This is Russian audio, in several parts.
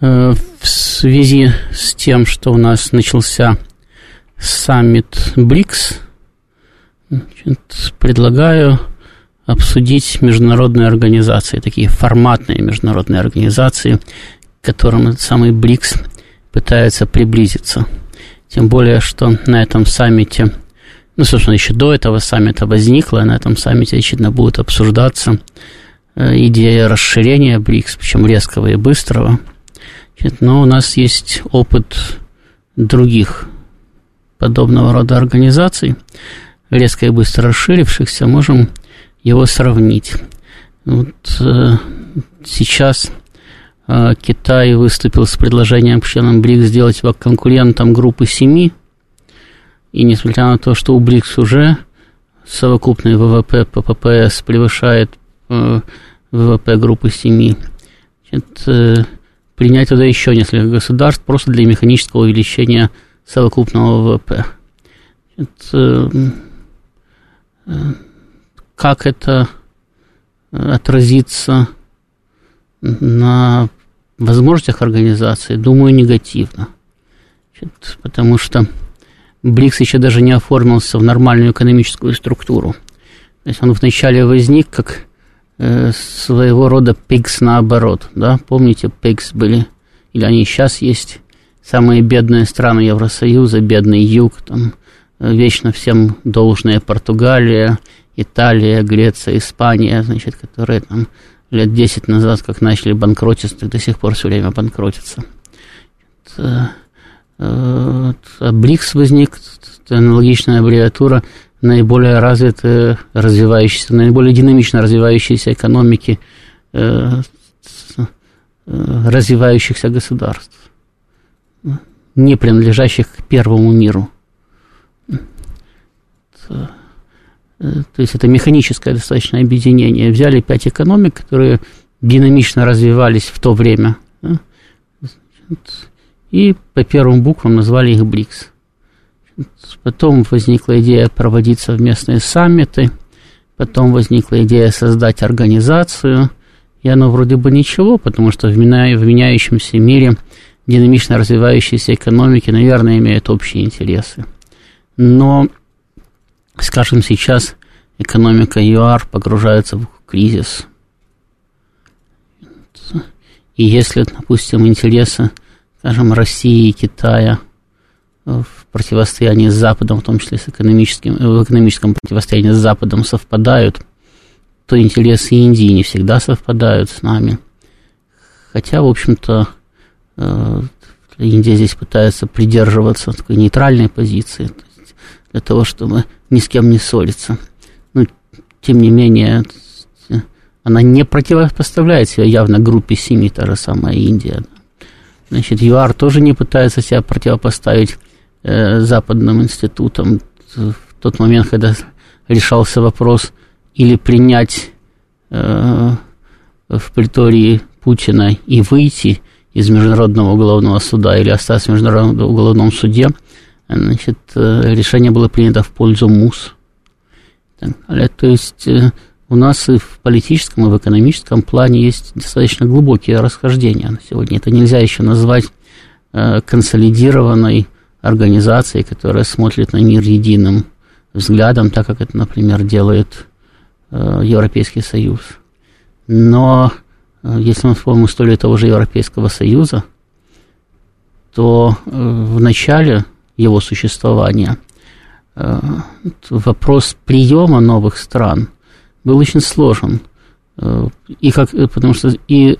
Э, в связи с тем, что у нас начался саммит БРИКС, предлагаю обсудить международные организации, такие форматные международные организации, к которым этот самый БРИКС пытается приблизиться. Тем более, что на этом саммите, ну, собственно, еще до этого саммита возникла, на этом саммите, очевидно, будет обсуждаться э, идея расширения БРИКС, причем резкого и быстрого. Но у нас есть опыт других подобного рода организаций, резко и быстро расширившихся, можем его сравнить. Вот э, сейчас э, Китай выступил с предложением членам БРИКС сделать его конкурентом группы семи, и несмотря на то, что у БРИКС уже совокупный ВВП по ППС превышает э, ВВП группы семи, значит, э, принять туда еще несколько государств просто для механического увеличения совокупного ВВП. Значит, э, как это э, отразится на возможностях организации, думаю, негативно. Значит, потому что БРИКС еще даже не оформился в нормальную экономическую структуру. То есть он вначале возник как своего рода ПИКС наоборот. Да? Помните, ПИКС были, или они сейчас есть, самые бедные страны Евросоюза, бедный юг, там, э, вечно всем должная Португалия, Италия, Греция, Испания, значит, которые там лет 10 назад, как начали банкротиться, до сих пор все время банкротятся. Это, э, а БРИКС возник, аналогичная аббревиатура наиболее развитые, развивающиеся, наиболее динамично развивающиеся экономики э, э, развивающихся государств, не принадлежащих к первому миру. Э, то есть это механическое достаточно объединение. Взяли пять экономик, которые динамично развивались в то время, и по первым буквам назвали их БРИКС. Потом возникла идея проводить совместные саммиты, потом возникла идея создать организацию, и оно вроде бы ничего, потому что в меняющемся мире динамично развивающиеся экономики, наверное, имеют общие интересы. Но Скажем, сейчас экономика ЮАР погружается в кризис. И если, допустим, интересы, скажем, России и Китая в противостоянии с Западом, в том числе с экономическим, в экономическом противостоянии с Западом совпадают, то интересы Индии не всегда совпадают с нами. Хотя, в общем-то, э, Индия здесь пытается придерживаться такой нейтральной позиции для того, чтобы ни с кем не ссориться. Но, тем не менее, она не противопоставляет себя явно группе семи, та же самая Индия. Значит, ЮАР тоже не пытается себя противопоставить э, западным институтам. В тот момент, когда решался вопрос или принять э, в притории Путина и выйти из Международного уголовного суда или остаться в Международном уголовном суде, значит, э, решение было принято в пользу МУС. То есть э, у нас и в политическом, и в экономическом плане есть достаточно глубокие расхождения на сегодня. Это нельзя еще назвать э, консолидированной организацией, которая смотрит на мир единым взглядом, так как это, например, делает Европейский Союз. Но если мы вспомним историю того же Европейского Союза, то в начале его существования. Э, вопрос приема новых стран был очень сложен. Э, и как, э, потому что и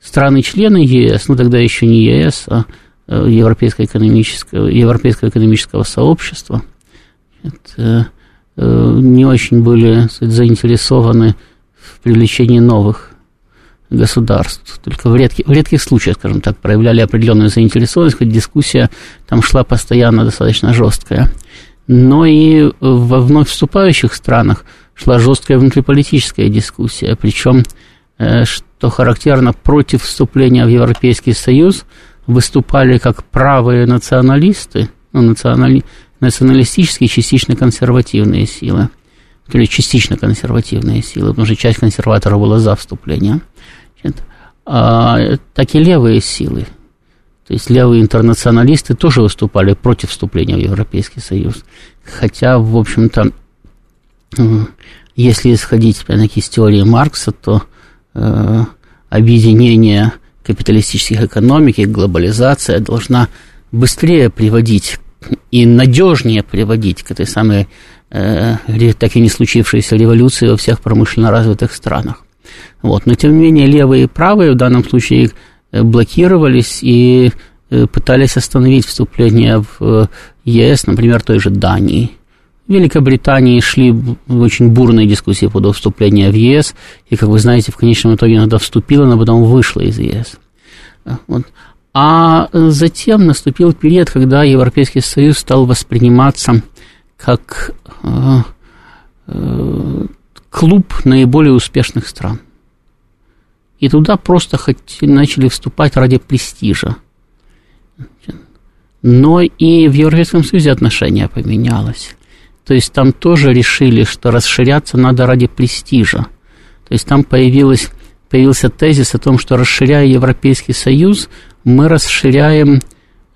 страны-члены ЕС, ну тогда еще не ЕС, а Европейского экономического, Европейского экономического сообщества, это, не очень были сказать, заинтересованы в привлечении новых государств. Только в редких, в редких случаях, скажем так, проявляли определенную заинтересованность, хоть дискуссия там шла постоянно достаточно жесткая. Но и во вновь вступающих странах шла жесткая внутриполитическая дискуссия, причем, э, что характерно, против вступления в Европейский Союз выступали как правые националисты, ну, национали, националистические, частично консервативные силы, или частично консервативные силы, потому что часть консерваторов была за вступление – а, так и левые силы. То есть левые интернационалисты тоже выступали против вступления в Европейский Союз. Хотя, в общем-то, если исходить опять-таки из теории Маркса, то э, объединение капиталистических экономик и глобализация должна быстрее приводить и надежнее приводить к этой самой э, так и не случившейся революции во всех промышленно развитых странах. Вот. Но, тем не менее, левые и правые в данном случае э, блокировались и э, пытались остановить вступление в э, ЕС, например, той же Дании. В Великобритании шли очень бурные дискуссии по вступлению в ЕС, и, как вы знаете, в конечном итоге иногда вступила, но потом вышла из ЕС. Вот. А затем наступил период, когда Европейский Союз стал восприниматься как э, э, клуб наиболее успешных стран. И туда просто хоть начали вступать ради престижа. Но и в Европейском Союзе отношение поменялось. То есть там тоже решили, что расширяться надо ради престижа. То есть там появилось, появился тезис о том, что расширяя Европейский Союз, мы расширяем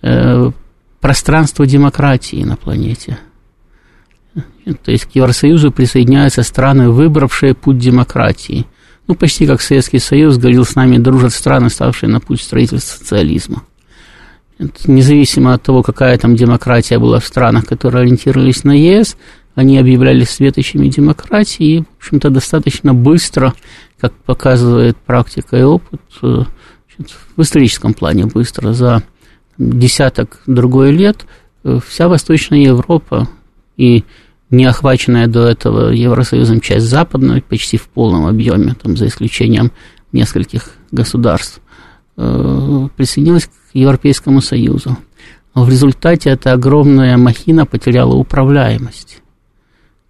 э, пространство демократии на планете. То есть к Евросоюзу присоединяются страны, выбравшие путь демократии. Ну, почти как Советский Союз, говорил, с нами дружат страны, ставшие на путь строительства социализма. Независимо от того, какая там демократия была в странах, которые ориентировались на ЕС, они объявляли светочами демократии, и, в общем-то, достаточно быстро, как показывает практика и опыт, э, в историческом плане быстро, за десяток другой лет э, вся Восточная Европа и не охваченная до этого Евросоюзом часть западной почти в полном объеме, там, за исключением нескольких государств, присоединилась к Европейскому Союзу. В результате эта огромная махина потеряла управляемость.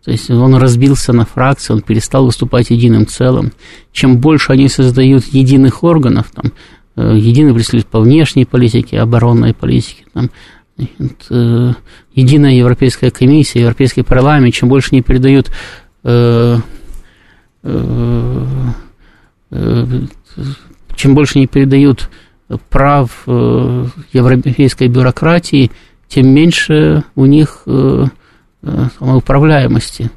То есть он разбился на фракции, он перестал выступать единым целым. Чем больше они создают единых органов, там, э, единый представитель по внешней политике, оборонной политике, там, Э, единая Европейская комиссия, Европейский парламент, чем больше не передают э, э, чем больше не передают прав европейской бюрократии, тем меньше у них самоуправляемости,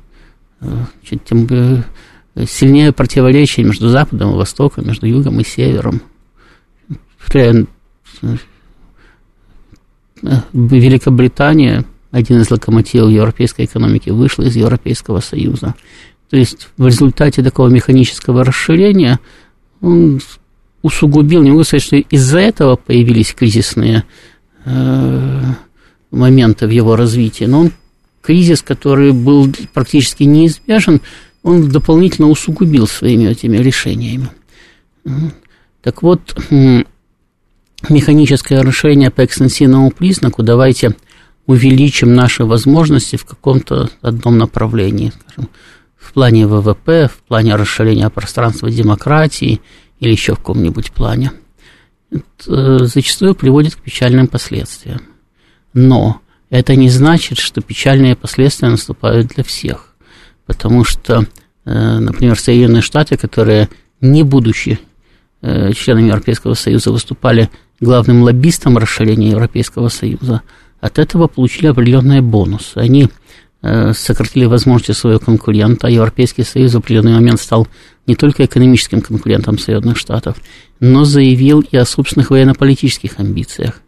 тем сильнее противоречие между Западом и Востоком, между Югом и Севером. Великобритания, один из локомотивов европейской экономики, вышла из Европейского Союза. То есть в результате такого механического расширения усугубил, не могу сказать, что из-за этого появились кризисные э, моменты в его развитии, но он кризис, который был практически неизбежен, он дополнительно усугубил своими этими решениями. Так вот, механическое решение по экстенсивному признаку, давайте увеличим наши возможности в каком-то одном направлении, скажем, в плане ВВП, в плане расширения пространства демократии или еще в каком-нибудь плане. Это э, зачастую приводит к печальным последствиям. Но это не значит, что печальные последствия наступают для всех. Потому что, э, например, Соединенные Штаты, которые, не будучи э, членами Европейского Союза, выступали главным лоббистом расширения Европейского Союза, от этого получили определенные бонусы. Они сократили возможности своего конкурента, Европейский Союз в определенный момент стал не только экономическим конкурентом Соединенных Штатов, но заявил и о собственных военно-политических амбициях.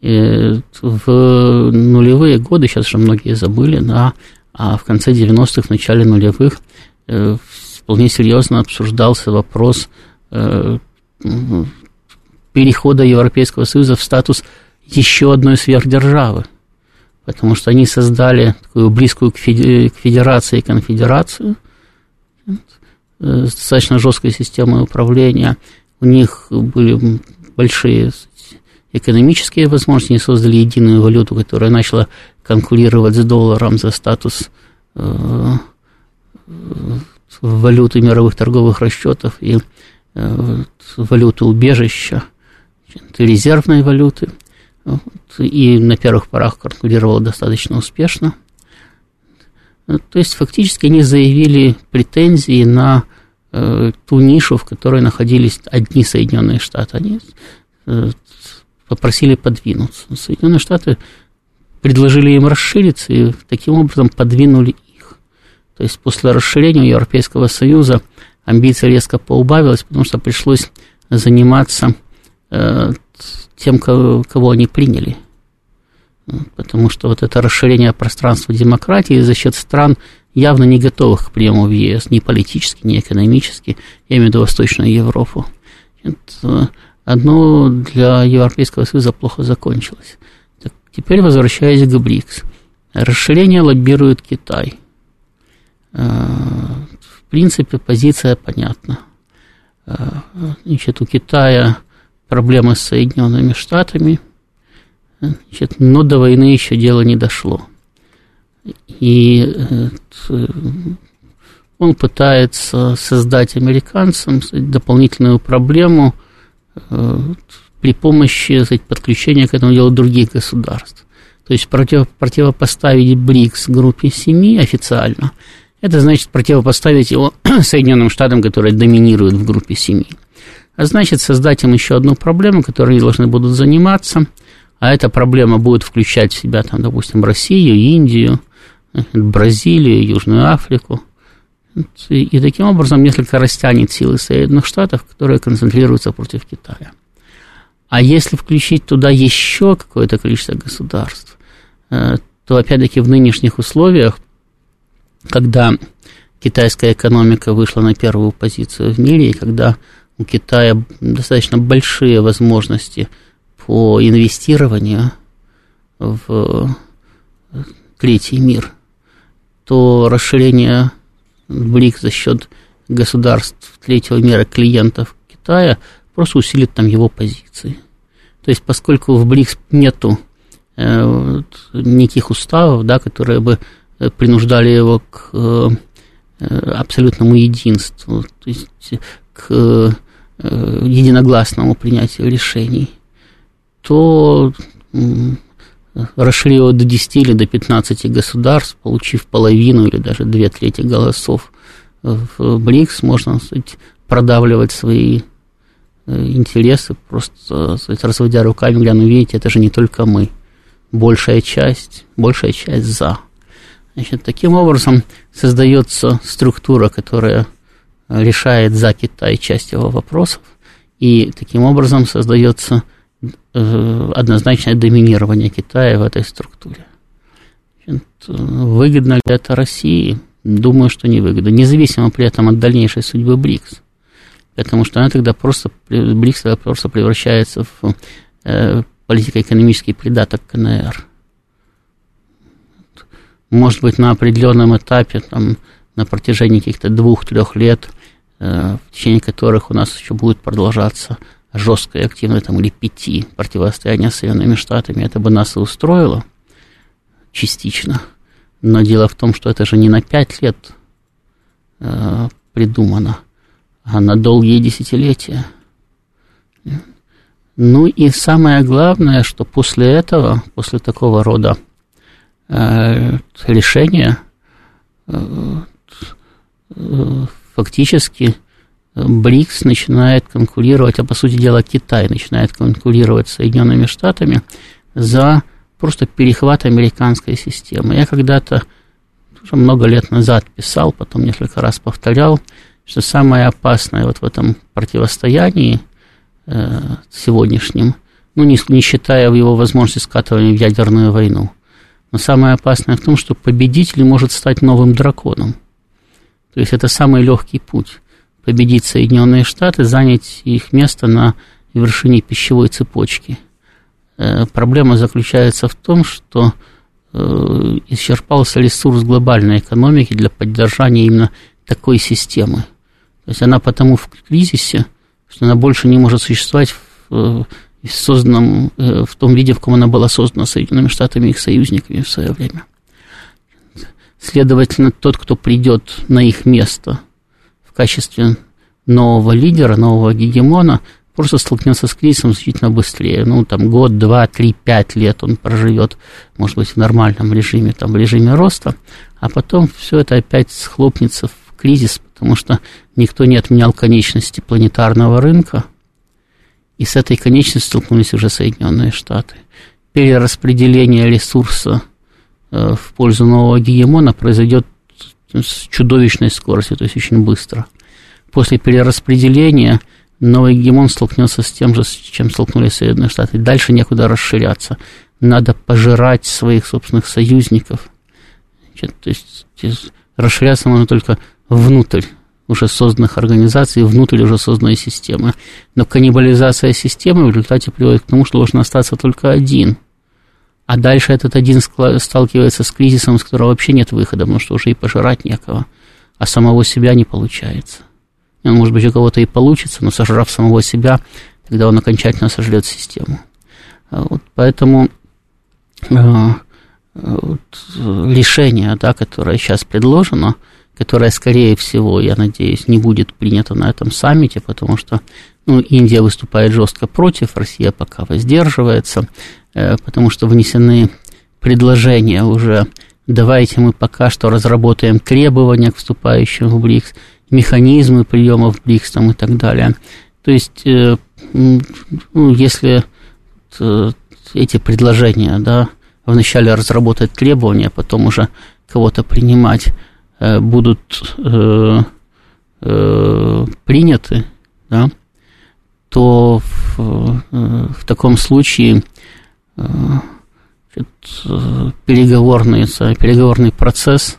И э, в нулевые годы, сейчас уже многие забыли, да, а в конце 90-х, в начале нулевых э, вполне серьезно обсуждался вопрос перехода Европейского Союза в статус еще одной сверхдержавы, потому что они создали такую близкую к федерации конфедерацию, достаточно жесткой системой управления. У них были большие экономические возможности, они создали единую валюту, которая начала конкурировать с долларом за статус э, валюты мировых торговых расчетов и э, валюты убежища, резервной валюты. И на первых порах конкурировала достаточно успешно. То есть фактически они заявили претензии на э, ту нишу, в которой находились одни Соединенные Штаты. Они э, попросили подвинуться. Соединенные Штаты предложили им расшириться и таким образом подвинули их. То есть после расширения Европейского Союза амбиция резко поубавилась, потому что пришлось заниматься э, тем, кого, кого они приняли. Потому что вот это расширение пространства демократии за счет стран, явно не готовых к приему в ЕС, ни политически, ни экономически, я имею в виду Восточную Европу. Это одно для Европейского Союза плохо закончилось. Так, теперь возвращаясь к БРИКС. Расширение лоббирует Китай. Э, в принципе, позиция понятна. Э, значит, у Китая проблемы с Соединенными Штатами, значит, но до войны еще дело не дошло. И э, он пытается создать американцам дополнительную проблему – Э, при помощи сказать, подключения к этому делу других государств. То есть против, противопоставить БРИКС группе семи официально, это значит противопоставить его Соединенным Штатам, которые доминируют в группе семи. А значит создать им еще одну проблему, которой они должны будут заниматься, а эта проблема будет включать в себя, там, допустим, Россию, Индию, Бразилию, Южную Африку – и, и таким образом несколько растянет силы Соединенных Штатов, которые концентрируются против Китая. А если включить туда еще какое-то количество государств, э, то опять-таки в нынешних условиях, когда китайская экономика вышла на первую позицию в мире, и когда у Китая достаточно большие возможности по инвестированию в третий мир, то расширение БРИК за счет государств третьего мира клиентов Китая просто усилит там его позиции. То есть, поскольку в БРИКС нету э, никаких уставов, да, которые бы э, принуждали его к э, абсолютному единству, то есть к э, единогласному принятию решений, то расширил до 10 или до 15 государств, получив половину или даже две трети голосов в БРИКС, можно сказать, продавливать свои э, интересы, просто сказать, разводя руками, говоря, ну видите, это же не только мы, большая часть, большая часть за. Значит, таким образом создается структура, которая решает за Китай часть его вопросов, и таким образом создается Э, однозначное доминирование Китая в этой структуре. Выгодно ли это России? Думаю, что не выгодно, независимо при этом от дальнейшей судьбы БРИКС. Потому что она тогда просто, БРИКС тогда просто превращается в э, политико-экономический придаток КНР. Может быть, на определенном этапе, там, на протяжении каких-то двух-трех лет, э, в течение которых у нас еще будет продолжаться жесткое и активное там, или пяти противостояние с Соединенными Штатами, это бы нас и устроило частично. Но дело в том, что это же не на пять лет э, придумано, а на долгие десятилетия. Ну и самое главное, что после этого, после такого рода э, решения, э, э, фактически БРИКС начинает конкурировать, а по сути дела Китай начинает конкурировать с Соединенными Штатами за просто перехват американской системы. Я когда-то уже много лет назад писал, потом несколько раз повторял, что самое опасное вот в этом противостоянии э, сегодняшнем, ну, не, не считая его возможности скатывания в ядерную войну, но самое опасное в том, что победитель может стать новым драконом. То есть это самый легкий путь победить Соединенные Штаты, занять их место на вершине пищевой цепочки. Э, проблема заключается в том, что э, исчерпался ресурс глобальной экономики для поддержания именно такой системы. То есть она потому в кризисе, что она больше не может существовать в, в созданном, э, в том виде, в каком она была создана Соединенными Штатами и их союзниками в свое время. Следовательно, тот, кто придет на их место качестве нового лидера, нового гегемона, просто столкнется с кризисом значительно быстрее. Ну, там, год, два, три, пять лет он проживет, может быть, в нормальном режиме, там, в режиме роста, а потом все это опять схлопнется в кризис, потому что никто не отменял конечности планетарного рынка, и с этой конечностью столкнулись уже Соединенные Штаты. Перераспределение ресурса э, в пользу нового гегемона произойдет с чудовищной скоростью, то есть очень быстро. После перераспределения – новый гегемон столкнется с тем же, с чем столкнулись Соединенные Штаты. Дальше некуда расширяться. Надо пожирать своих собственных союзников. То есть расширяться можно только внутрь уже созданных организаций, внутрь уже созданной системы. Но каннибализация системы в результате приводит к тому, что должен остаться только один. А дальше этот один сталкивается с кризисом, с которого вообще нет выхода, потому что уже и пожирать некого, а самого себя не получается. Он, может быть, у кого-то и получится, но сожрав самого себя, тогда он окончательно сожрет систему. А вот, поэтому э, вот, решение, да, которое сейчас предложено, которое, скорее всего, я надеюсь, не будет принято на этом саммите, потому что ну, Индия выступает жестко против, Россия пока воздерживается, э, потому что внесены предложения уже давайте мы пока что разработаем требования к вступающим в БРИКС, механизмы приемов БРИКС там, и так далее. То есть, э, ну, если эти предложения, да, вначале разработать требования, потом уже кого-то принимать, э, будут приняты, да, то в, в таком случае переговорный, переговорный процесс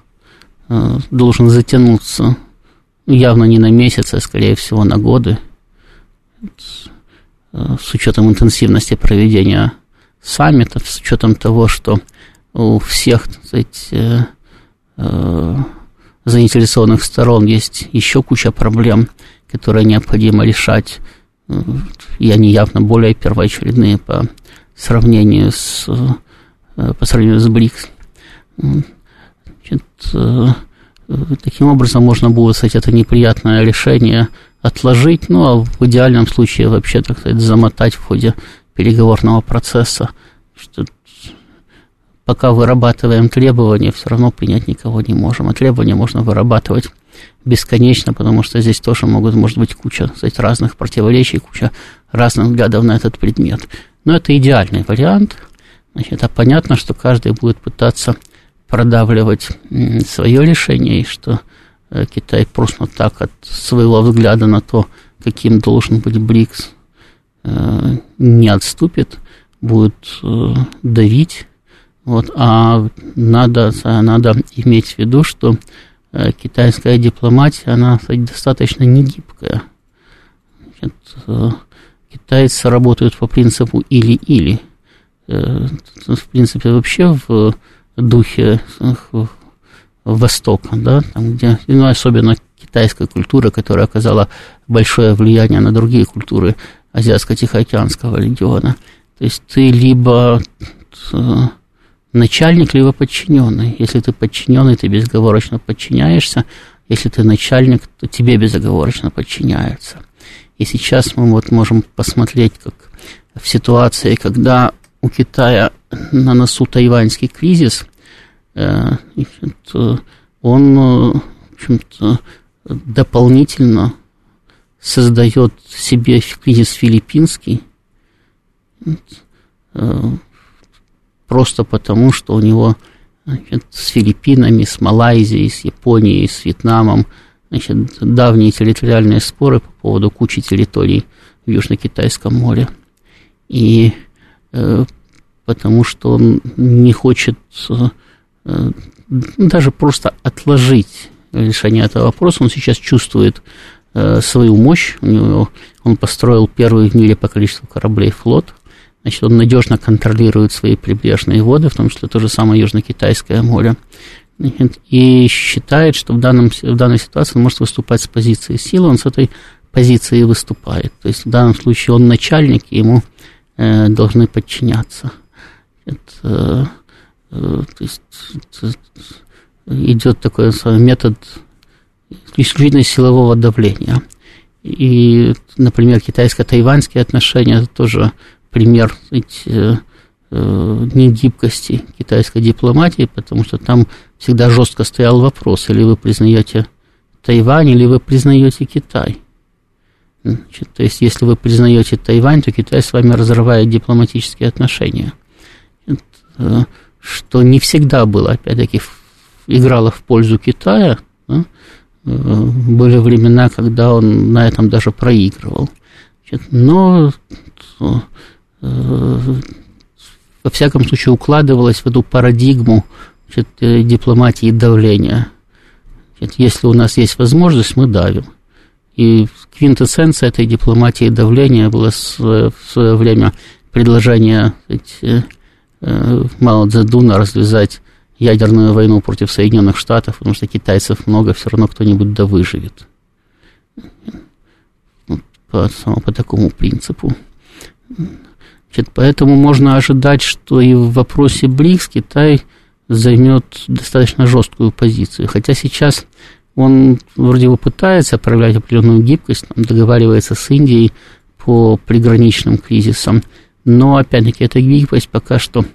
должен затянуться явно не на месяцы, а скорее всего на годы, с учетом интенсивности проведения саммитов, с учетом того, что у всех сказать, э, э, заинтересованных сторон есть еще куча проблем, которые необходимо решать, и они явно более первоочередные по сравнению с, э, по сравнению с БРИКС. Значит, Таким образом, можно было, кстати, это неприятное решение отложить, ну, а в идеальном случае вообще, так сказать, замотать в ходе переговорного процесса, что пока вырабатываем требования, все равно принять никого не можем. А требования можно вырабатывать бесконечно, потому что здесь тоже могут, может быть куча кстати, разных противоречий, куча разных взглядов на этот предмет. Но это идеальный вариант. Значит, а понятно, что каждый будет пытаться продавливать свое решение, и что э, Китай просто так от своего взгляда на то, каким должен быть БРИКС, э, не отступит, будет э, давить. Вот, а надо, надо иметь в виду, что китайская дипломатия, она достаточно негибкая. Значит, китайцы работают по принципу или-или. В принципе, вообще в духе Востока, да, там, где, ну, особенно китайская культура, которая оказала большое влияние на другие культуры Азиатско-Тихоокеанского региона. То есть ты либо э, начальник, либо подчиненный. Если ты подчиненный, ты безоговорочно подчиняешься. Если ты начальник, то тебе безоговорочно подчиняются. И сейчас мы вот можем посмотреть, как в ситуации, когда у Китая на носу тайваньский кризис, э, он, э, в общем-то, дополнительно создает себе кризис филиппинский, э, просто потому, что у него значит, с Филиппинами, с Малайзией, с Японией, с Вьетнамом значит, давние территориальные споры по поводу кучи территорий в Южно-Китайском море. И потому что он не хочет э, даже просто отложить решение этого вопроса. Он сейчас чувствует э, свою мощь. У него, он построил первый в мире по количеству кораблей флот. Значит, он надежно контролирует свои прибрежные воды, в том числе то же самое Южно-Китайское море. и считает, что в, данном, в данной ситуации он может выступать с позиции силы, он с этой позиции выступает. То есть в данном случае он начальник, и ему э, должны подчиняться. Это, э, то есть идет такой метод исключительно силового давления. И, например, китайско-тайваньские отношения тоже пример ведь, э, э, негибкости китайской дипломатии, потому что там всегда жестко стоял вопрос, или вы признаете Тайвань, или вы признаете Китай. Значит, то есть, если вы признаете Тайвань, то Китай с вами разрывает дипломатические отношения. Это, что не всегда было, опять-таки, играло в пользу Китая. Да? Э, были времена, когда он на этом даже проигрывал. Значит, но во всяком случае укладывалось в эту парадигму значит, э, дипломатии давления. Значит, если у нас есть возможность, мы давим. И квинтэссенция этой дипломатии давления была в свое время предложение сказать, Мао Цзэдуна развязать ядерную войну против Соединенных Штатов, потому что китайцев много, все равно кто-нибудь да выживет. По, по такому принципу. Значит, поэтому можно ожидать, что и в вопросе БРИКС Китай займет достаточно жесткую позицию. Хотя сейчас он вроде бы пытается проявлять определенную гибкость, там, договаривается с Индией по приграничным кризисам, но опять-таки эта гибкость пока что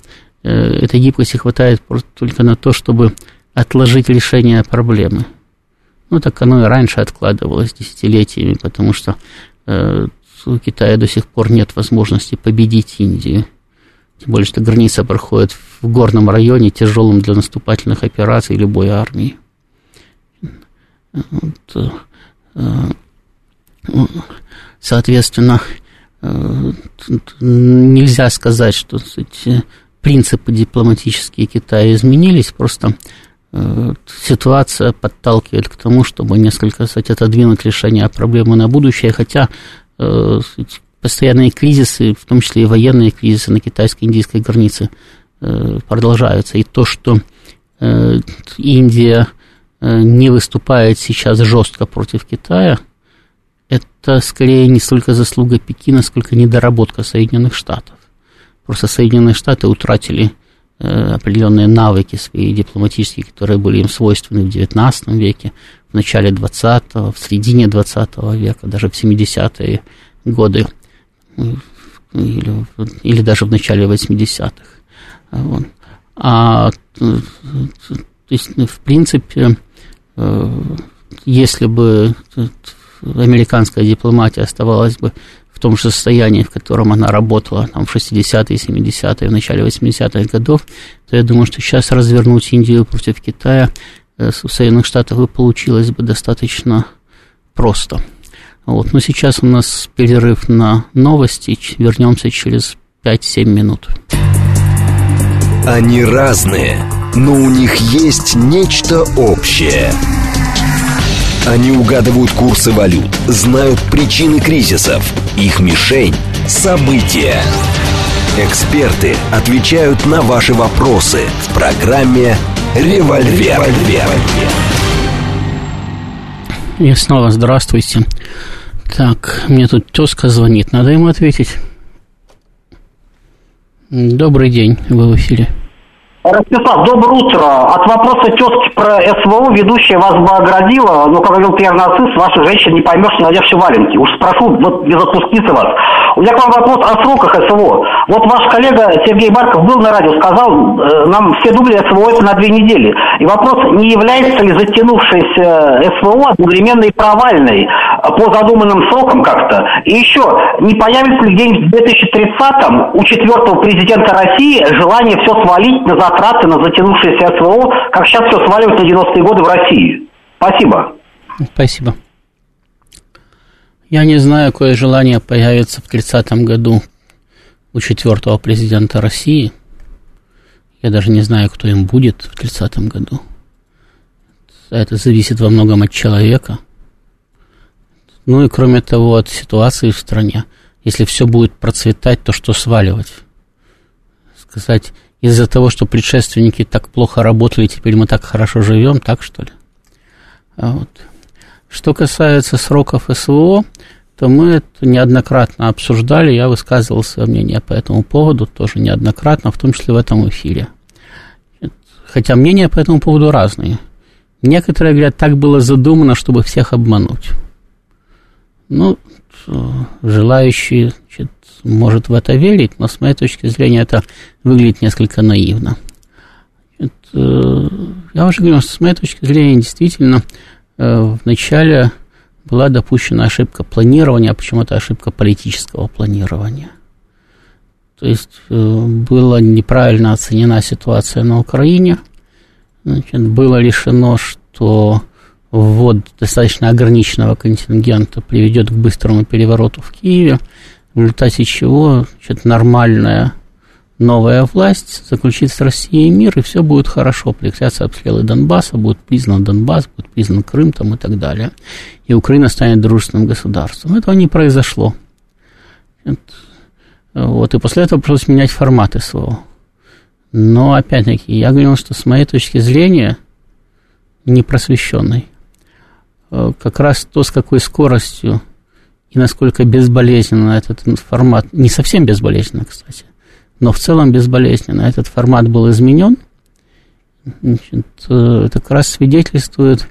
Э, этой гибкости хватает только на то, чтобы отложить решение проблемы. Ну, так оно и раньше откладывалось десятилетиями, потому что э, у Китая до сих пор нет возможности победить Индию. Тем более, что граница проходит в горном районе, тяжелым для наступательных операций любой армии. Вот, э, э соответственно, э, нельзя сказать, что сказать, принципы дипломатические Китая изменились, просто ситуация подталкивает к тому, чтобы несколько, кстати, отодвинуть решение проблемы на будущее, хотя постоянные кризисы, в том числе и военные кризисы на китайско-индийской границе э, продолжаются. И то, что э, Индия э, не выступает сейчас жестко против Китая, это скорее не столько заслуга Пекина, сколько недоработка Соединенных Штатов. Просто Соединенные Штаты утратили э, определенные навыки свои дипломатические, которые были им свойственны в XIX веке, в начале XX, в середине XX века, даже в 70-е годы, или, или даже в начале 80-х. Вот. А, то есть, в принципе, э, если бы американская дипломатия оставалась бы в том же состоянии, в котором она работала там, в 60-е, 70-е, в начале 80-х годов, то я думаю, что сейчас развернуть Индию против Китая в Соединенных Штатах бы получилось бы достаточно просто. Вот. Но сейчас у нас перерыв на новости. Вернемся через 5-7 минут. Они разные, но у них есть нечто общее – они угадывают курсы валют, знают причины кризисов, их мишень – события. Эксперты отвечают на ваши вопросы в программе «Револьвер». И снова здравствуйте. Так, мне тут тезка звонит, надо ему ответить. Добрый день, вы в эфире. Ростислав, доброе утро. От вопроса тезки про СВО ведущая вас бы оградила, но, как говорил первый нацист, ваша женщина не поймешь, надевши валенки. Уж спрошу, вот без отпускницы вас. У меня к вам вопрос о сроках СВО. Вот ваш коллега Сергей Марков был на радио, сказал, э, нам все думали, СВО это на две недели. И вопрос, не является ли затянувшаяся СВО одновременно и провальной по задуманным срокам как-то? И еще, не появится ли где-нибудь в 2030-м у четвертого президента России желание все свалить на затраты, на затянувшееся СВО, как сейчас все сваливают на 90-е годы в России? Спасибо. Спасибо. Я не знаю, какое желание появится в 30-м году у четвертого президента России. Я даже не знаю, кто им будет в 30-м году. Это зависит во многом от человека. Ну и кроме того, от ситуации в стране. Если все будет процветать, то что сваливать? Сказать, из-за того, что предшественники так плохо работали, теперь мы так хорошо живем, так что ли? А вот. Что касается сроков СВО, то мы это неоднократно обсуждали, я высказывал свое мнение по этому поводу тоже неоднократно, в том числе в этом эфире. Хотя мнения по этому поводу разные. Некоторые говорят, так было задумано, чтобы всех обмануть. Ну, желающий значит, может в это верить, но с моей точки зрения это выглядит несколько наивно. Это, я уже говорил, что с моей точки зрения действительно э, в начале была допущена ошибка планирования, а почему это ошибка политического планирования. То есть э, была неправильно оценена ситуация на Украине, значит, было решено, что ввод достаточно ограниченного контингента приведет к быстрому перевороту в Киеве, в результате чего значит, нормальная новая власть заключит с Россией мир, и все будет хорошо. Прекратятся обстрелы Донбасса, будет признан Донбасс, будет признан Крым там, и так далее. И Украина станет дружественным государством. Этого не произошло. Вот, и после этого пришлось менять формат СВО. Но, опять-таки, я говорил, что с моей точки зрения, непросвещенной, э, как раз то, с какой скоростью и насколько безболезненно этот формат, не совсем безболезненно, кстати, но в целом безболезненно этот формат был изменен, значит, э, это как раз свидетельствует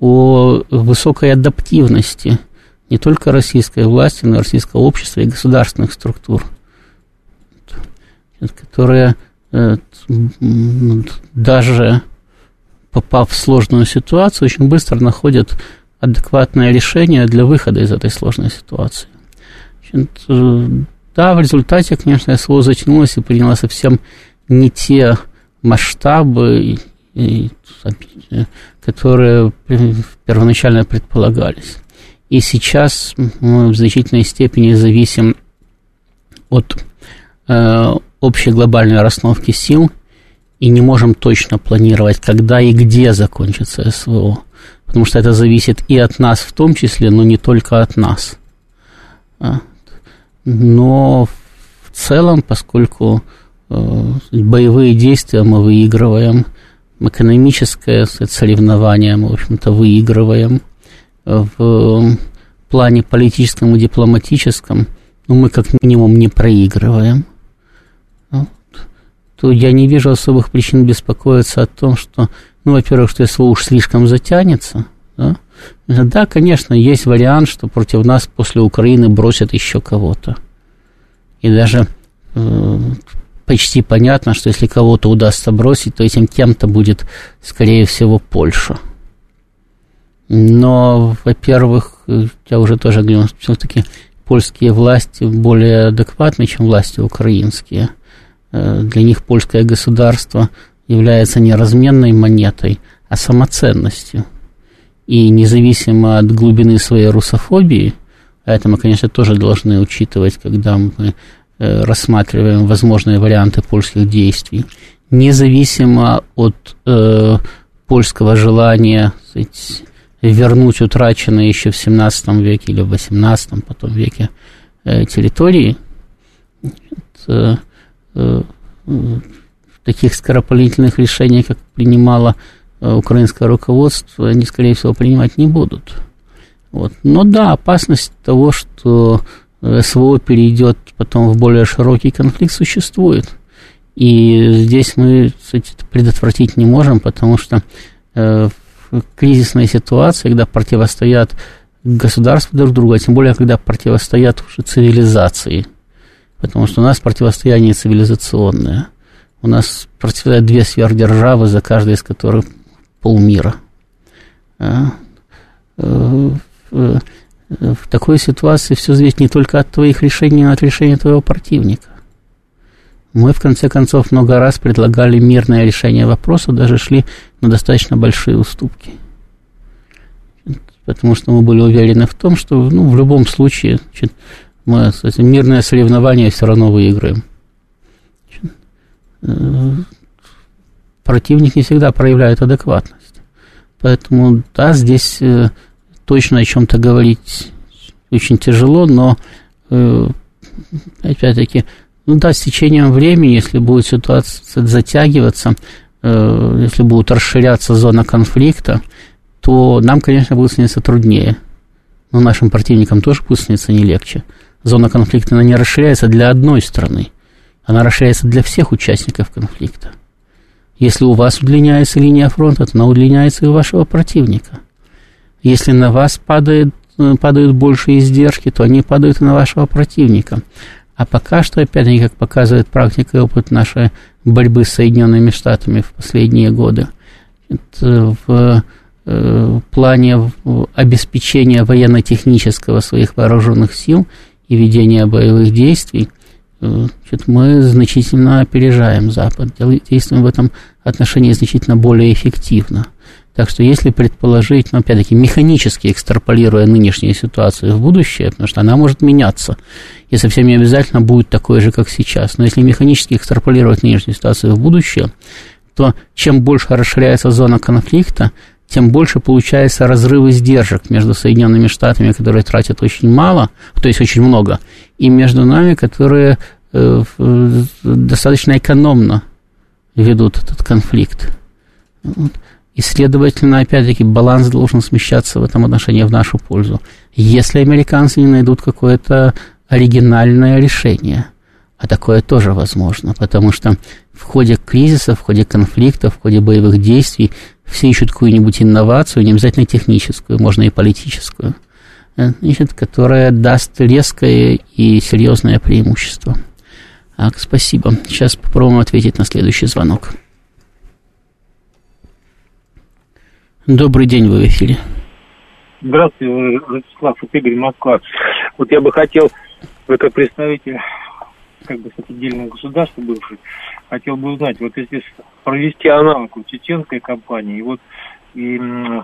о высокой адаптивности не только российской власти, но и российского общества и государственных структур, которые э, даже попав в сложную ситуацию, очень быстро находят адекватное решение для выхода из этой сложной ситуации. Значит, э, да, в результате, конечно, СВО затянулось и приняло совсем не те масштабы, которые первоначально предполагались. И сейчас мы в значительной степени зависим от э, общей глобальной расстановки сил и не можем точно планировать, когда и где закончится СВО, потому что это зависит и от нас в том числе, но не только от нас. А, но в целом, поскольку э, боевые действия мы выигрываем, экономическое соревнование мы, в общем-то, выигрываем, в плане политическом и дипломатическом, ну, мы как минимум не проигрываем, вот, то я не вижу особых причин беспокоиться о том, что, ну, во-первых, что СВО уж слишком затянется, да, да, конечно, есть вариант, что против нас после Украины бросят еще кого-то. И даже э, почти понятно, что если кого-то удастся бросить, то этим кем-то будет, скорее всего, Польша. Но, во-первых, я уже тоже говорил, все-таки польские власти более адекватны, чем власти украинские. Э, для них польское государство является не разменной монетой, а самоценностью – и независимо от глубины своей русофобии, а это мы, конечно, тоже должны учитывать, когда мы э, рассматриваем возможные варианты польских действий, независимо от э, польского желания сказать, вернуть утраченные еще в 17 веке или в 18 потом веке э, территории, э, э, таких скоропалительных решений, как принимала Э, украинское руководство они, скорее всего, принимать не будут. Вот. Но да, опасность того, что э, СВО перейдет потом в более широкий конфликт, существует. И здесь мы кстати, предотвратить не можем, потому что э, в кризисной ситуации, когда противостоят государства друг другу, а тем более, когда противостоят уже цивилизации, потому что у нас противостояние цивилизационное. У нас противостоят две сверхдержавы, за каждой из которых полмира. А, э, в такой ситуации все зависит не только от твоих решений, но от решения твоего противника. Мы, в конце концов, много раз предлагали мирное решение вопроса, даже шли на достаточно большие уступки. Потому что мы были уверены в том, что ну, в любом случае значит, мы кстати, мирное соревнование все равно выиграем. Э, противник не всегда проявляет адекватность. Поэтому, да, здесь э, точно о чем-то говорить очень тяжело, но, э, опять-таки, Ну да, с течением времени, если будет ситуация затягиваться, если будет расширяться зона конфликта, то нам, конечно, будет становиться труднее. Но нашим противникам тоже будет становиться не легче. Зона конфликта, она не расширяется для одной страны. Она расширяется для всех участников конфликта. Если у вас удлиняется линия фронта, то она удлиняется и у вашего противника. Если на вас падает, э, падают большие издержки, то они падают и на вашего противника. А пока что, опять-таки, как показывает практика и опыт нашей борьбы с Соединенными Штатами в последние годы, в э, плане обеспечения военно-технического своих вооруженных сил и ведения боевых действий, э, мы значительно опережаем Запад, действуем в этом отношении значительно более эффективно. Так что если предположить, ну, опять-таки, механически экстраполируя нынешнюю ситуацию в будущее, потому что она может меняться, и совсем не обязательно будет такой же, как сейчас, но если механически экстраполировать нынешнюю ситуацию в будущее, то чем больше расширяется зона конфликта, тем больше получается разрыв издержек между Соединенными Штатами, которые тратят очень мало, то есть очень много, и между нами, которые э, достаточно экономно ведут этот конфликт. И, следовательно, опять-таки, баланс должен смещаться в этом отношении в нашу пользу. Если американцы не найдут какое-то оригинальное решение, а такое тоже возможно, потому что в ходе кризиса, в ходе конфликта, в ходе боевых действий все ищут какую-нибудь инновацию, не обязательно техническую, можно и политическую, значит, которая даст резкое и серьезное преимущество. Так, спасибо. Сейчас попробуем ответить на следующий звонок. Добрый день, вы в эфире. Здравствуйте, Вячеслав, Игорь Москва. Вот я бы хотел, вы как представитель как бы отдельного государства бывший, хотел бы узнать, вот если провести аналог у чеченской компании, и вот и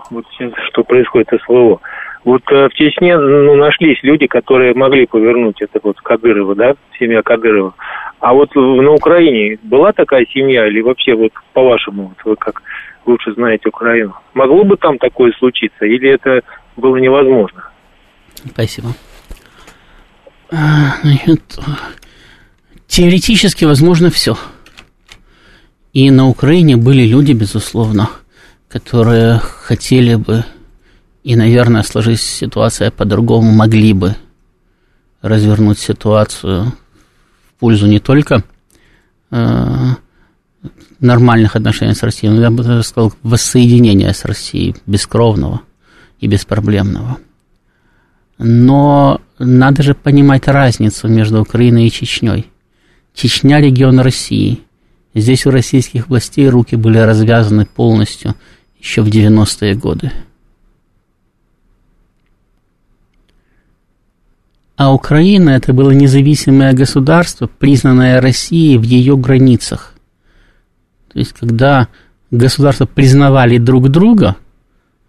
вот сейчас что происходит СВО. Вот э, в Чечне ну, нашлись люди, которые могли повернуть это вот Кадырова, да, семья Кадырова. А вот на Украине была такая семья или вообще вот по-вашему, вот вы как лучше знаете Украину. Могло бы там такое случиться, или это было невозможно? Спасибо. Значит, теоретически возможно все. И на Украине были люди, безусловно, которые хотели бы, и, наверное, сложись ситуация по-другому, могли бы развернуть ситуацию в пользу не только э, нормальных отношений с Россией, но я бы даже сказал, воссоединения с Россией, бескровного и беспроблемного. Но надо же понимать разницу между Украиной и Чечней. Чечня – регион России. Здесь у российских властей руки были развязаны полностью еще в 90-е годы. А Украина – это было независимое государство, признанное Россией в ее границах. То есть, когда государства признавали друг друга,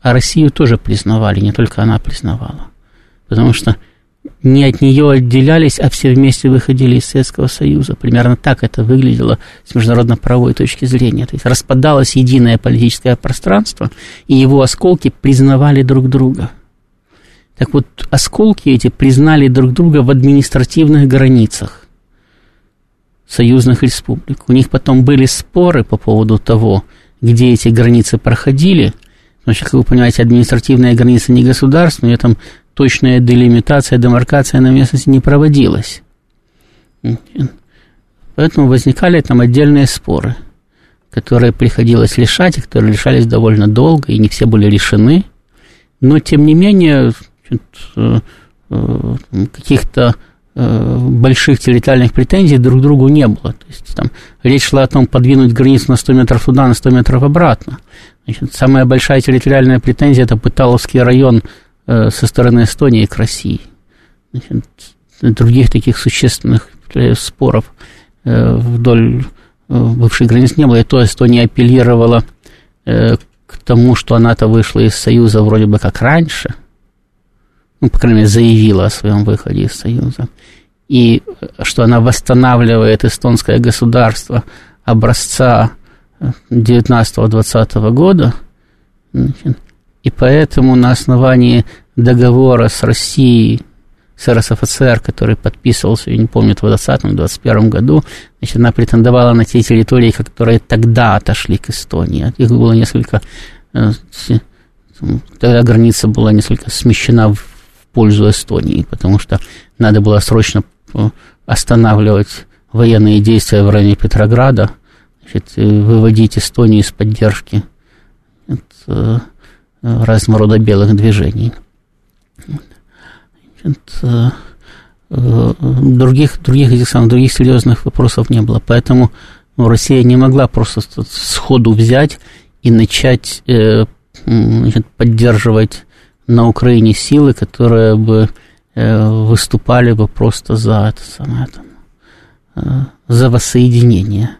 а Россию тоже признавали, не только она признавала. Потому что не от нее отделялись, а все вместе выходили из Советского Союза. Примерно так это выглядело с международно-правовой точки зрения. То есть распадалось единое политическое пространство, и его осколки признавали друг друга. Так вот, осколки эти признали друг друга в административных границах союзных республик. У них потом были споры по поводу того, где эти границы проходили. Что, как вы понимаете, административная граница не государственная, там точная делимитация, демаркация на местности не проводилась. Поэтому возникали там отдельные споры, которые приходилось решать, и которые решались довольно долго, и не все были решены. Но, тем не менее, э, э, каких-то Э, больших территориальных претензий друг к другу не было. То есть там речь шла о том, подвинуть границу на 100 метров туда, на 100 метров обратно. Значит, самая большая территориальная претензия – это Пыталовский район со стороны Эстонии к России. Значит, других таких существенных э, споров э, вдоль э, бывшей границ не было. И то Эстония апеллировала э, к тому, что она-то вышла из Союза вроде бы как раньше – ну, по крайней мере, заявила о своем выходе из Союза, и э, что она восстанавливает эстонское государство образца 19-20 э, года, значит, и поэтому на основании договора с Россией с РСФСР, который подписывался, я не помню, в 2020-2021 году, значит, она претендовала на те территории, которые тогда отошли к Эстонии. Их было несколько... Э, тогда граница была несколько смещена в пользу Эстонии, потому что надо было срочно э, останавливать военные действия в районе Петрограда, значит, выводить Эстонию из поддержки от, разного рода белых движений. Значит, других, других этих самых, других серьезных вопросов не было. Поэтому ну, Россия не могла просто сходу взять и начать э, значит, поддерживать на Украине силы, которые бы э, выступали бы просто за это самое там, э, за воссоединение.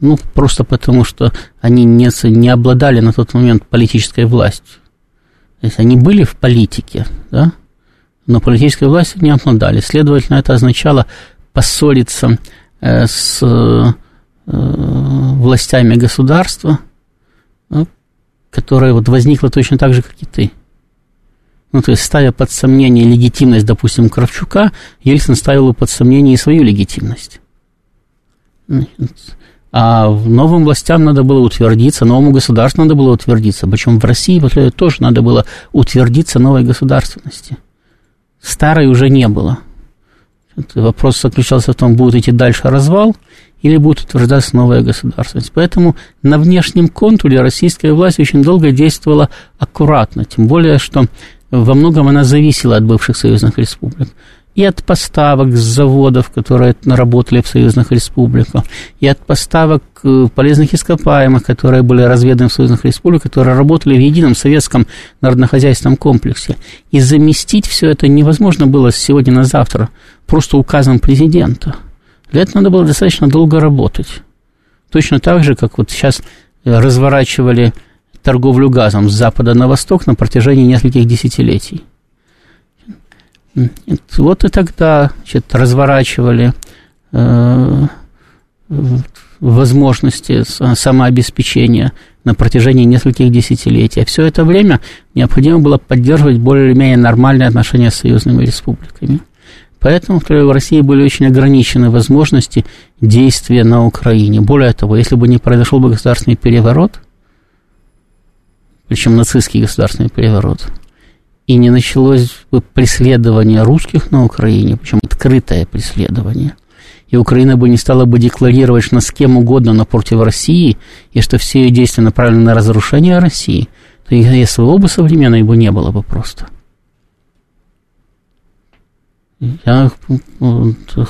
Ну, просто потому, что они не, не обладали на тот момент политической властью. То есть они были в политике, да, но политической властью не обладали. Следовательно, это означало поссориться э, с э, властями государства, ну, которое вот возникло точно так же, как и ты. Ну, то есть, ставя под сомнение легитимность, допустим, Кравчука, Ельцин ставил под сомнение и свою легитимность. А новым властям надо было утвердиться, новому государству надо было утвердиться. Причем в России тоже надо было утвердиться новой государственности. Старой уже не было. Вопрос заключался в том, будет идти дальше развал или будет утверждаться новая государственность. Поэтому на внешнем контуре российская власть очень долго действовала аккуратно, тем более, что во многом она зависела от бывших союзных республик и от поставок с заводов, которые работали в союзных республиках, и от поставок э, полезных ископаемых, которые были разведаны в союзных республиках, которые работали в едином советском народнохозяйственном комплексе. И заместить все это невозможно было с сегодня на завтра, просто указом президента. Для этого надо было достаточно долго работать. Точно так же, как вот сейчас э, разворачивали торговлю газом с запада на восток на протяжении нескольких десятилетий. Вот и тогда значит, разворачивали э, возможности самообеспечения на протяжении нескольких десятилетий. А все это время необходимо было поддерживать более или менее нормальные отношения с союзными республиками. Поэтому в России были очень ограничены возможности действия на Украине. Более того, если бы не произошел бы государственный переворот, причем нацистский государственный переворот, и не началось бы преследование русских на Украине, причем открытое преследование, и Украина бы не стала бы декларировать, что с кем угодно напротив России, и что все ее действия направлены на разрушение России, то и СВО бы современной бы не было бы просто. Я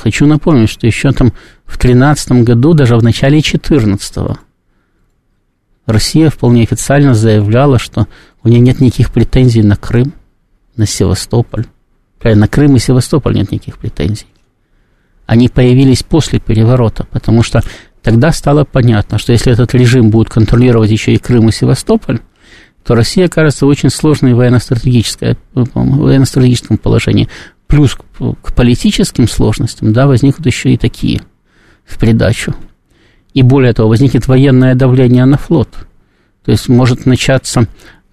хочу напомнить, что еще там в 2013 году, даже в начале 2014 Россия вполне официально заявляла, что у нее нет никаких претензий на Крым – на Севастополь. На Крым и Севастополь нет никаких претензий. Они появились после переворота, потому что тогда стало понятно, что если этот режим будет контролировать еще и Крым и Севастополь, то Россия окажется в очень сложной военно-стратегическом положении. Плюс к политическим сложностям да, возникнут еще и такие в придачу. И более того, возникнет военное давление на флот. То есть может начаться Э,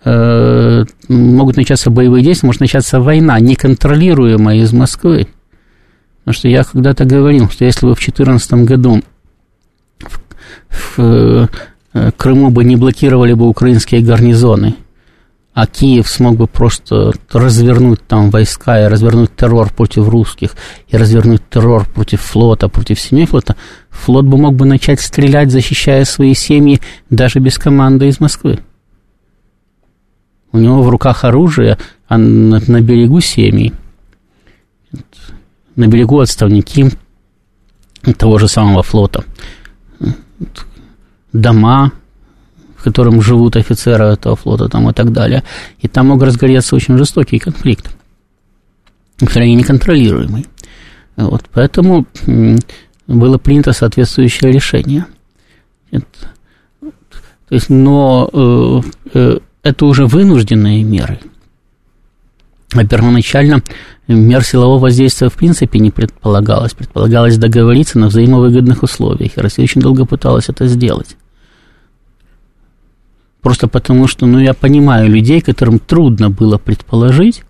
могут начаться боевые действия, может начаться война, неконтролируемая из Москвы. Потому что я когда-то говорил, что если бы в 2014 году в, в э, Крыму бы не блокировали бы украинские гарнизоны, а Киев смог бы просто развернуть там войска и развернуть террор против русских, и развернуть террор против флота, против семей флота, флот бы мог бы начать стрелять, защищая свои семьи даже без команды из Москвы. У него в руках оружие, а на, на берегу семьи. На берегу отставники того же самого флота. Дома, в котором живут офицеры этого флота там и так далее. И там мог разгореться очень жестокий конфликт, крайне неконтролируемый. Вот, поэтому было принято соответствующее решение. Это, то есть, но э, э, это уже вынужденные меры. А первоначально мер силового воздействия в принципе не предполагалось. Предполагалось договориться на взаимовыгодных условиях. И Россия очень долго пыталась это сделать. Просто потому, что, ну, я понимаю людей, которым трудно было предположить,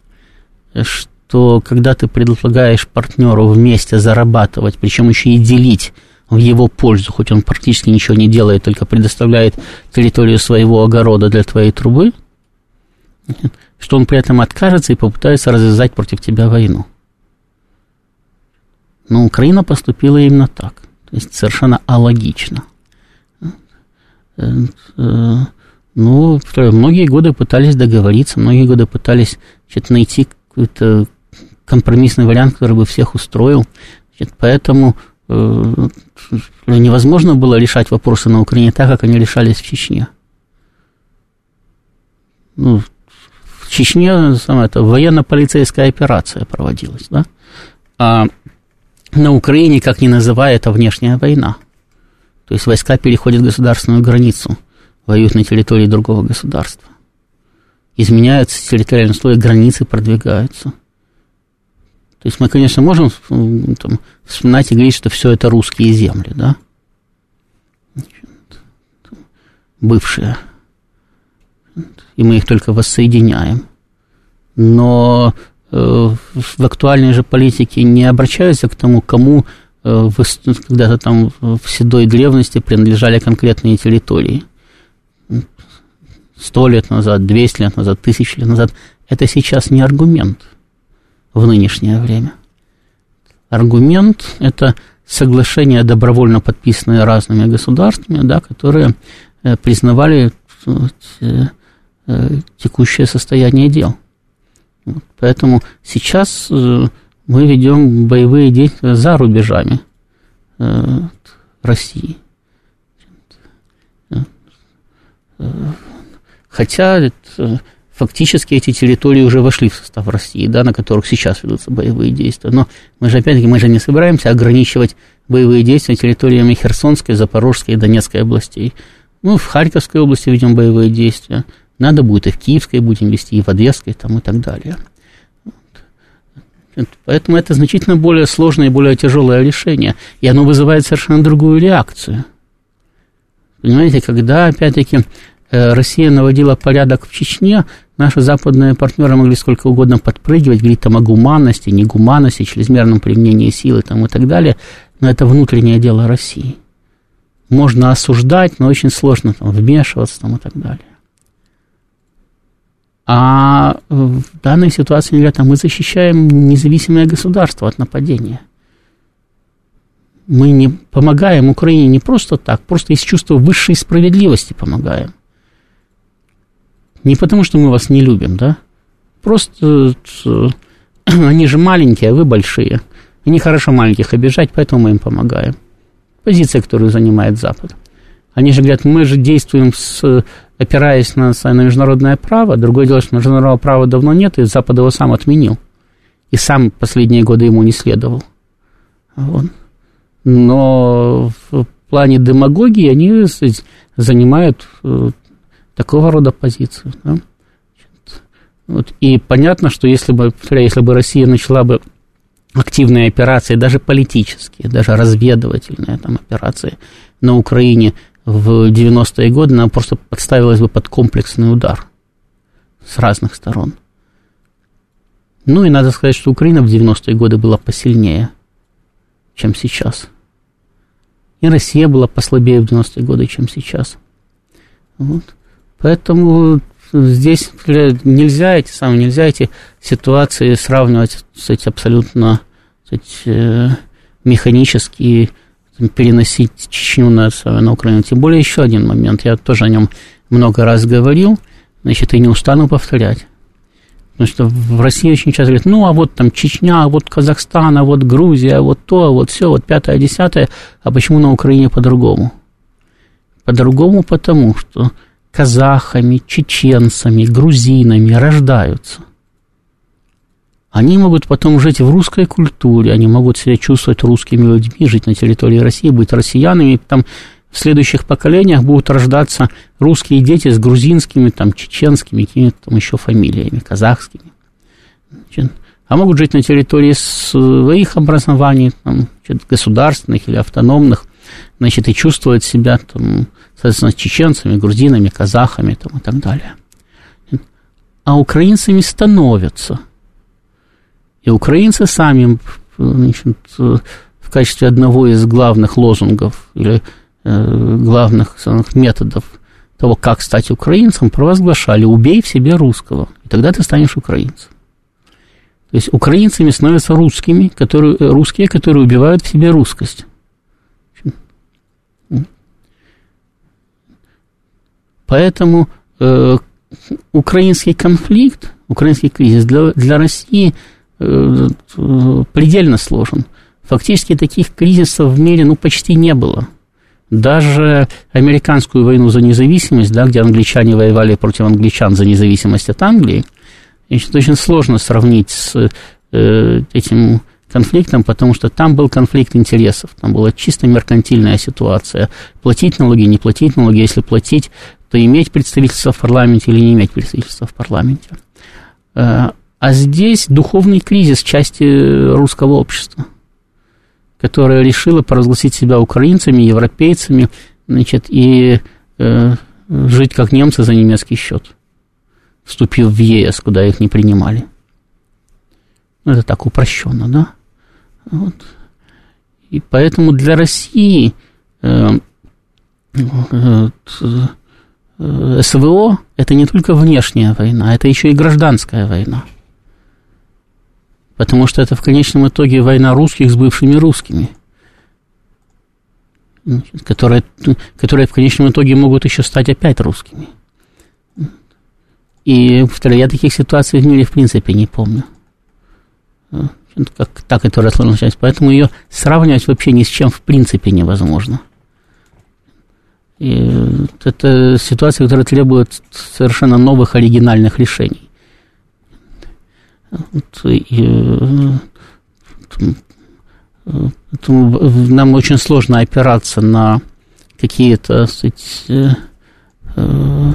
что когда ты предлагаешь партнеру вместе зарабатывать, причем еще и делить в его пользу, хоть он практически ничего не делает, только предоставляет территорию своего огорода для твоей трубы, что он при этом откажется и попытается развязать против тебя войну. Но Украина поступила именно так. То есть совершенно алогично. Э, э, ну, многие годы пытались договориться, многие годы пытались значит, найти какой-то компромиссный вариант, который бы всех устроил. Значит, поэтому э, невозможно было решать вопросы на Украине так, как они решались в Чечне. Ну, в Чечне самое, это военно-полицейская операция проводилась, да? А на Украине, как ни называя, это внешняя война. То есть войска переходят государственную границу, воюют на территории другого государства. Изменяются территориальные условия, границы продвигаются. То есть мы, конечно, можем там, вспоминать и говорить, что все это русские земли, да? Бывшие. И мы их только воссоединяем. Но э, в актуальной же политике не обращаются к тому, кому Э, когда-то там в седой древности принадлежали конкретные территории. Сто лет назад, двести лет назад, тысячи лет назад. Это сейчас не аргумент в нынешнее время. Аргумент – это соглашения, добровольно подписанные разными государствами, да, которые э, признавали э, текущее состояние дел. Поэтому сейчас мы ведем боевые действия за рубежами э, России. Хотя фактически эти территории уже вошли в состав России, да, на которых сейчас ведутся боевые действия. Но мы же, опять-таки, мы же не собираемся ограничивать боевые действия территориями Херсонской, Запорожской и Донецкой областей. Ну, в Харьковской области ведем боевые действия. Надо будет и в Киевской будем вести, и в Одесской там, и так далее. Поэтому это значительно более сложное и более тяжелое решение. И оно вызывает совершенно другую реакцию. Понимаете, когда, опять-таки, Россия наводила порядок в Чечне, наши западные партнеры могли сколько угодно подпрыгивать, говорить там о гуманности, негуманности, чрезмерном применении силы там, и так далее, но это внутреннее дело России. Можно осуждать, но очень сложно там, вмешиваться там, и так далее. А в данной ситуации ребята, мы защищаем независимое государство от нападения. Мы не помогаем Украине не просто так, просто из чувства высшей справедливости помогаем. Не потому, что мы вас не любим, да? Просто э, они же маленькие, а вы большие. И нехорошо маленьких обижать, поэтому мы им помогаем. Позиция, которую занимает Запад. Они же говорят, мы же действуем с опираясь на, на международное право. Другое дело, что международного права давно нет, и Запад его сам отменил. И сам последние годы ему не следовал. Вот. Но в плане демагогии они занимают э, такого рода позицию. Да? Вот. И понятно, что если бы, если бы Россия начала бы активные операции, даже политические, даже разведывательные там, операции на Украине в 90-е годы, она просто подставилась бы под комплексный удар с разных сторон. Ну и надо сказать, что Украина в 90-е годы была посильнее, чем сейчас. И Россия была послабее в 90-е годы, чем сейчас. Вот. Поэтому здесь нельзя эти самые, нельзя эти ситуации сравнивать с эти абсолютно сказать, э, механические переносить Чечню на, на Украину. Тем более еще один момент, я тоже о нем много раз говорил, значит, и не устану повторять. Потому что в России очень часто говорят, ну, а вот там Чечня, а вот Казахстан, а вот Грузия, а вот то, а вот все, вот пятое, десятое, а почему на Украине по-другому? По-другому потому, что казахами, чеченцами, грузинами рождаются – они могут потом жить в русской культуре, они могут себя чувствовать русскими людьми, жить на территории России, быть россиянами, там в следующих поколениях будут рождаться русские дети с грузинскими, там, чеченскими, какими-то там еще фамилиями, казахскими. А могут жить на территории своих образований, там, государственных или автономных, значит, и чувствовать себя, там, соответственно, чеченцами, грузинами, казахами там, и так далее. А украинцами становятся – И украинцы сами значит, в качестве одного из главных лозунгов или э, главных методов того, как стать украинцем, провозглашали «убей в себе русского, и тогда ты станешь украинцем». То есть украинцами становятся русскими, которые, э, русские, которые убивают в себе русскость. Поэтому э, украинский конфликт, украинский кризис для, для России э, предельно сложен. Фактически таких кризисов в мире ну, почти не было. Даже американскую войну за независимость, да, где англичане воевали против англичан за независимость от Англии, значит, очень сложно сравнить с э, этим конфликтом, потому что там был конфликт интересов, там была чисто меркантильная ситуация. Платить налоги, не платить налоги, если платить, то иметь представительство в парламенте или не иметь представительства в парламенте. Э, а здесь духовный кризис части русского общества, которое решило провозгласить себя украинцами, европейцами, значит, и э, жить как немцы за немецкий счет, вступив в ЕС, куда их не принимали. Ну, это так упрощенно, да? Вот. И поэтому для России э, Э, СВО – это не только внешняя война, это еще и гражданская война. Потому что это в конечном итоге война русских с бывшими русскими, которые, которые в конечном итоге могут еще стать опять русскими. И, повторяю, я таких ситуаций в мире в принципе не помню. Как та, которая сложилась. Поэтому ее сравнивать вообще ни с чем в принципе невозможно. И это ситуация, которая требует совершенно новых оригинальных решений. И, нам очень сложно опираться на какие-то э, э,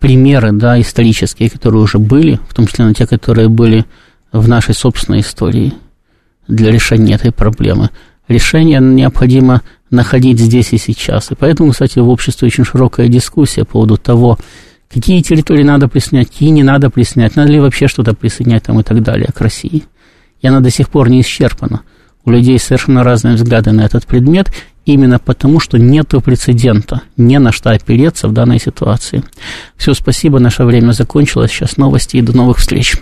примеры да, исторические, которые уже были, в том числе на те, которые были в нашей собственной истории для решения этой проблемы. Решение необходимо находить здесь и сейчас. И поэтому, кстати, в обществе очень широкая дискуссия по поводу того, какие территории надо присоединять, какие не надо присоединять, надо ли вообще что-то присоединять там и так далее к России. И она до сих пор не исчерпана. У людей совершенно разные взгляды на этот предмет, именно потому, что нет прецедента, не на что опереться в данной ситуации. Все, спасибо, наше время закончилось. Сейчас новости и до новых встреч.